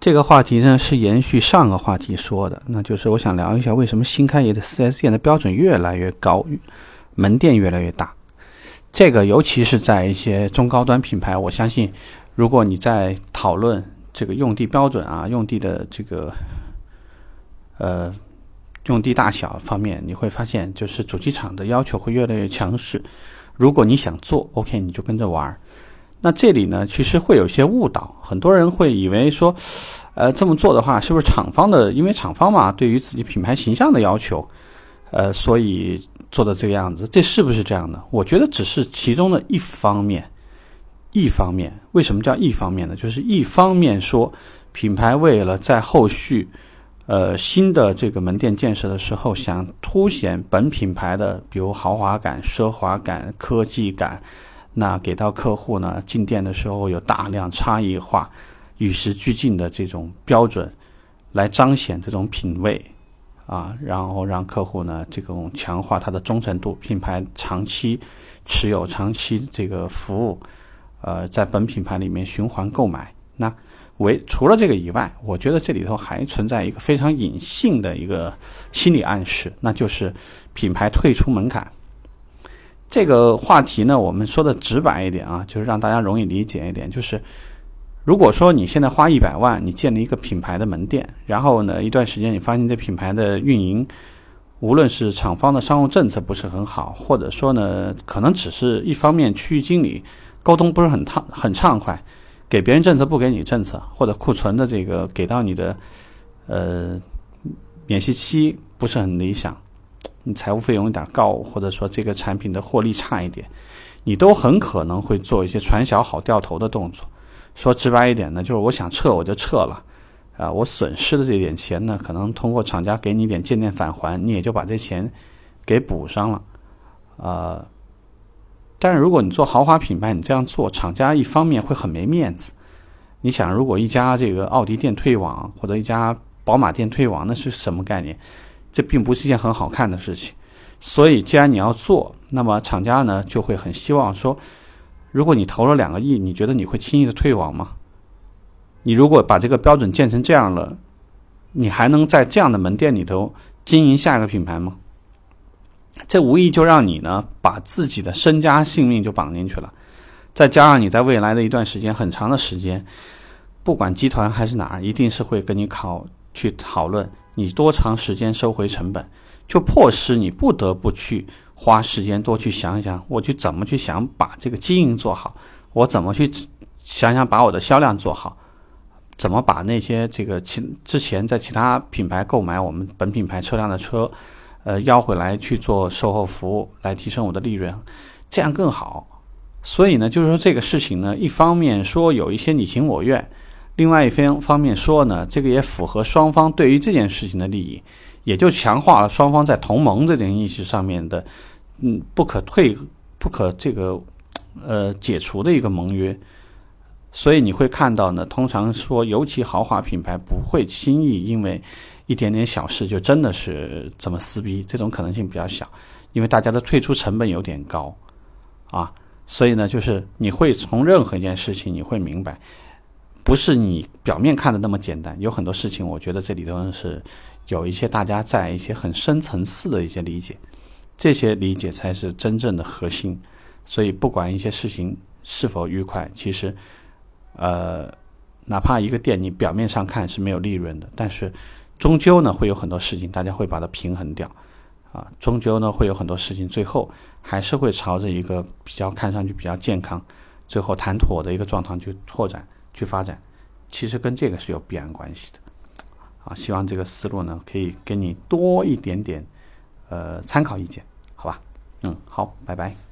这个话题呢是延续上个话题说的，那就是我想聊一下为什么新开业的 4S 店的标准越来越高，门店越来越大。这个尤其是在一些中高端品牌，我相信，如果你在讨论这个用地标准啊、用地的这个呃用地大小方面，你会发现就是主机厂的要求会越来越强势。如果你想做，OK，你就跟着玩儿。那这里呢，其实会有一些误导，很多人会以为说，呃，这么做的话，是不是厂方的？因为厂方嘛，对于自己品牌形象的要求，呃，所以做的这个样子，这是不是这样的？我觉得只是其中的一方面，一方面。为什么叫一方面呢？就是一方面说，品牌为了在后续，呃，新的这个门店建设的时候，想凸显本品牌的，比如豪华感、奢华感、科技感。那给到客户呢，进店的时候有大量差异化、与时俱进的这种标准，来彰显这种品味啊，然后让客户呢这种强化它的忠诚度，品牌长期持有、长期这个服务，呃，在本品牌里面循环购买。那为除了这个以外，我觉得这里头还存在一个非常隐性的一个心理暗示，那就是品牌退出门槛。这个话题呢，我们说的直白一点啊，就是让大家容易理解一点。就是，如果说你现在花一百万，你建立一个品牌的门店，然后呢，一段时间你发现这品牌的运营，无论是厂方的商务政策不是很好，或者说呢，可能只是一方面区域经理沟通不是很畅很畅快，给别人政策不给你政策，或者库存的这个给到你的呃免息期不是很理想。你财务费用有点高，或者说这个产品的获利差一点，你都很可能会做一些传小好掉头的动作。说直白一点呢，就是我想撤我就撤了，啊，我损失的这点钱呢，可能通过厂家给你点渐渐返还，你也就把这钱给补上了，啊。但是如果你做豪华品牌，你这样做，厂家一方面会很没面子。你想，如果一家这个奥迪店退网，或者一家宝马店退网，那是什么概念？这并不是一件很好看的事情，所以既然你要做，那么厂家呢就会很希望说，如果你投了两个亿，你觉得你会轻易的退网吗？你如果把这个标准建成这样了，你还能在这样的门店里头经营下一个品牌吗？这无疑就让你呢把自己的身家性命就绑进去了，再加上你在未来的一段时间很长的时间，不管集团还是哪儿，一定是会跟你考去讨论。你多长时间收回成本，就迫使你不得不去花时间多去想想，我去怎么去想把这个经营做好，我怎么去想想把我的销量做好，怎么把那些这个其之前在其他品牌购买我们本品牌车辆的车，呃要回来去做售后服务，来提升我的利润，这样更好。所以呢，就是说这个事情呢，一方面说有一些你情我愿。另外一方方面说呢，这个也符合双方对于这件事情的利益，也就强化了双方在同盟这点意识上面的，嗯，不可退、不可这个呃解除的一个盟约。所以你会看到呢，通常说，尤其豪华品牌不会轻易因为一点点小事就真的是这么撕逼，这种可能性比较小，因为大家的退出成本有点高啊。所以呢，就是你会从任何一件事情，你会明白。不是你表面看的那么简单，有很多事情，我觉得这里头是有一些大家在一些很深层次的一些理解，这些理解才是真正的核心。所以不管一些事情是否愉快，其实，呃，哪怕一个店你表面上看是没有利润的，但是终究呢会有很多事情大家会把它平衡掉，啊，终究呢会有很多事情最后还是会朝着一个比较看上去比较健康，最后谈妥的一个状态去拓展。去发展，其实跟这个是有必然关系的，啊，希望这个思路呢可以给你多一点点，呃，参考意见，好吧？嗯，好，拜拜。